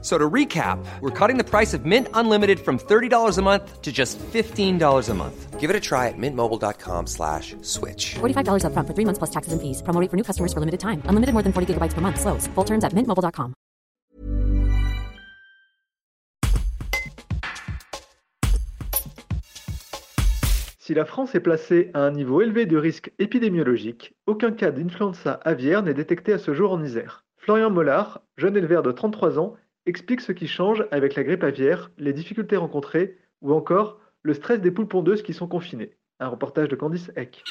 So to recap, we're cutting the price of Mint Unlimited from $30 a month to just $15 a month. Give it a try at mintmobile.com slash switch. $45 upfront for three months plus taxes and fees. Promo rate for new customers for limited time. Unlimited more than 40 gigabytes per month. Slows. Full terms at mintmobile.com. Si la France est placée à un niveau élevé de risque épidémiologique, aucun cas d'influenza aviaire n'est détecté à ce jour en Isère. Florian Mollard, jeune éleveur de 33 ans, explique ce qui change avec la grippe aviaire, les difficultés rencontrées ou encore le stress des poules pondeuses qui sont confinées. Un reportage de Candice Eck.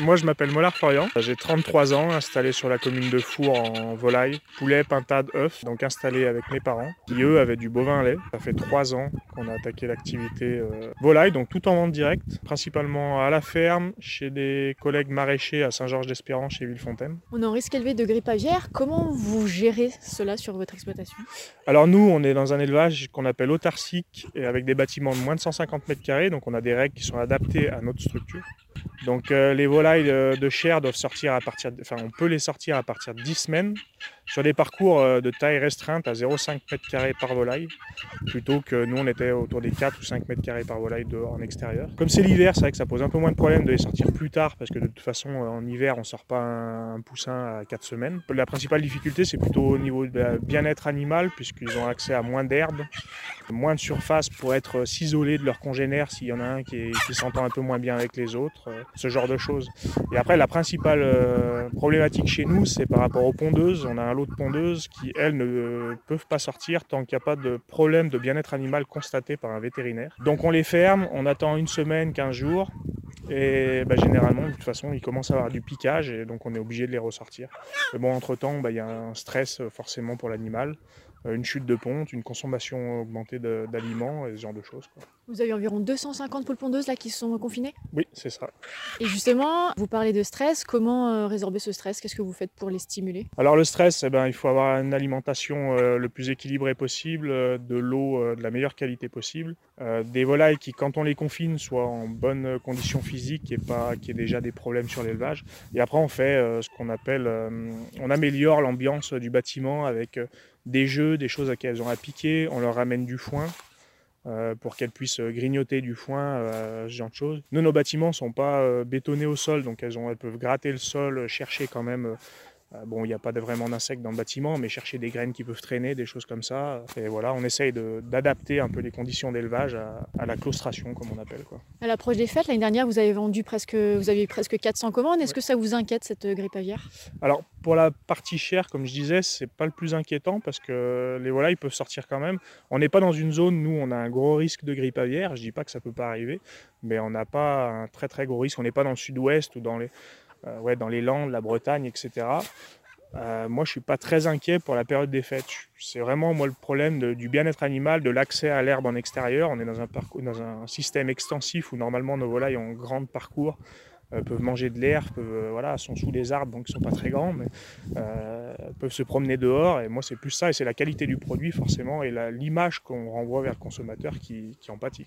Moi, je m'appelle Mollard Florian. J'ai 33 ans, installé sur la commune de Four en volaille, poulet, pintade, œufs, donc installé avec mes parents, qui eux avaient du bovin lait. Ça fait 3 ans qu'on a attaqué l'activité euh, volaille, donc tout en vente directe, principalement à la ferme, chez des collègues maraîchers à Saint-Georges-d'Espérance, chez Villefontaine. On est en risque élevé de grippe aviaire. Comment vous gérez cela sur votre exploitation? Alors nous, on est dans un élevage qu'on appelle autarcique et avec des bâtiments de moins de 150 mètres carrés, donc on a des règles qui sont adaptées à notre structure. Donc euh, les volailles de, chair doivent sortir à partir, de- enfin on peut les sortir à partir de 10 semaines sur des parcours euh, de taille restreinte à 0,5 mètres carrés par volaille, plutôt que nous on était autour des 4 ou 5 mètres carrés par volaille dehors en extérieur. Comme c'est l'hiver, c'est vrai que ça pose un peu moins de problème de les sortir plus tard, parce que de toute façon euh, en hiver on sort pas un, poussin à 4 semaines. La principale difficulté c'est plutôt au niveau de bien-être animal, puisqu'ils ont accès à moins d'herbe, moins de surface pour être euh, s'isoler de leurs congénères s'il y en a un qui, s'entend un peu moins bien avec les autres, ce genre de choses. Et après, la principale problématique chez nous, c'est par rapport aux pondeuses. On a un lot de pondeuses qui, elles, ne peuvent pas sortir tant qu'il n'y a pas de problème de bien-être animal constaté par un vétérinaire. Donc on les ferme, on attend une semaine, 15 jours. Et bah, généralement, de toute façon, ils commencent à avoir du piquage et donc on est obligé de les ressortir. Mais bon, entre-temps, bah, il y a un stress forcément pour l'animal, une chute de ponte, une consommation augmentée d'aliments et ce genre de choses. quoi. Vous avez environ 250 poules pondeuses là qui sont confinées? Oui, c'est ça. Et justement, vous parlez de stress. Comment euh, résorber ce stress? Qu'est-ce que vous faites pour les stimuler? Alors le stress, eh ben, il faut avoir une alimentation euh, le plus équilibrée possible, euh, de l'eau euh, de la meilleure qualité possible, euh, des volailles qui, quand on les confine, soient en bonne condition physique et pas qu'il y ait déjà des problèmes sur l'élevage. Et après, on fait euh, ce qu'on appelle, euh, on améliore l'ambiance du bâtiment avec des jeux, des choses à qu'elles ont à piquer, on leur ramène du foin. pour qu'elles puissent grignoter du foin, ce genre de choses. Nous, nos bâtiments ne sont pas bétonnés au sol, donc elles, ont, elles peuvent gratter le sol, chercher quand même Bon, il n'y a pas de- vraiment d'insectes dans le bâtiment, mais chercher des graines qui peuvent traîner, des choses comme ça. Et voilà, on essaye d'adapter un peu les conditions d'élevage à, à la claustration, comme on appelle. Quoi. À l'approche des fêtes, l'année dernière, vous avez vendu presque, vous avez presque 400 commandes. Est-ce que ça vous inquiète cette euh, grippe aviaire? Alors, pour la partie chère, comme je disais, c'est pas le plus inquiétant parce que les volailles peuvent sortir quand même. On n'est pas dans une zone, nous, on a un gros risque de grippe aviaire. Je dis pas que ça peut pas arriver, mais on n'a pas un très très gros risque. On n'est pas dans le sud-ouest ou dans les, euh, ouais, dans les Landes, la Bretagne, etc. Euh, moi, je suis pas très inquiet pour la période des fêtes. C'est vraiment moi le problème du bien-être animal, de l'accès à l'herbe en extérieur. On est dans un, parcours, dans un système extensif où normalement nos volailles ont grand parcours, euh, peuvent manger de l'herbe, euh, voilà, sont sous les arbres, donc ils sont pas très grands, mais euh, peuvent se promener dehors. Et moi, c'est plus ça, et c'est la qualité du produit forcément, et l'image qu'on renvoie vers le consommateur qui, qui en pâtit.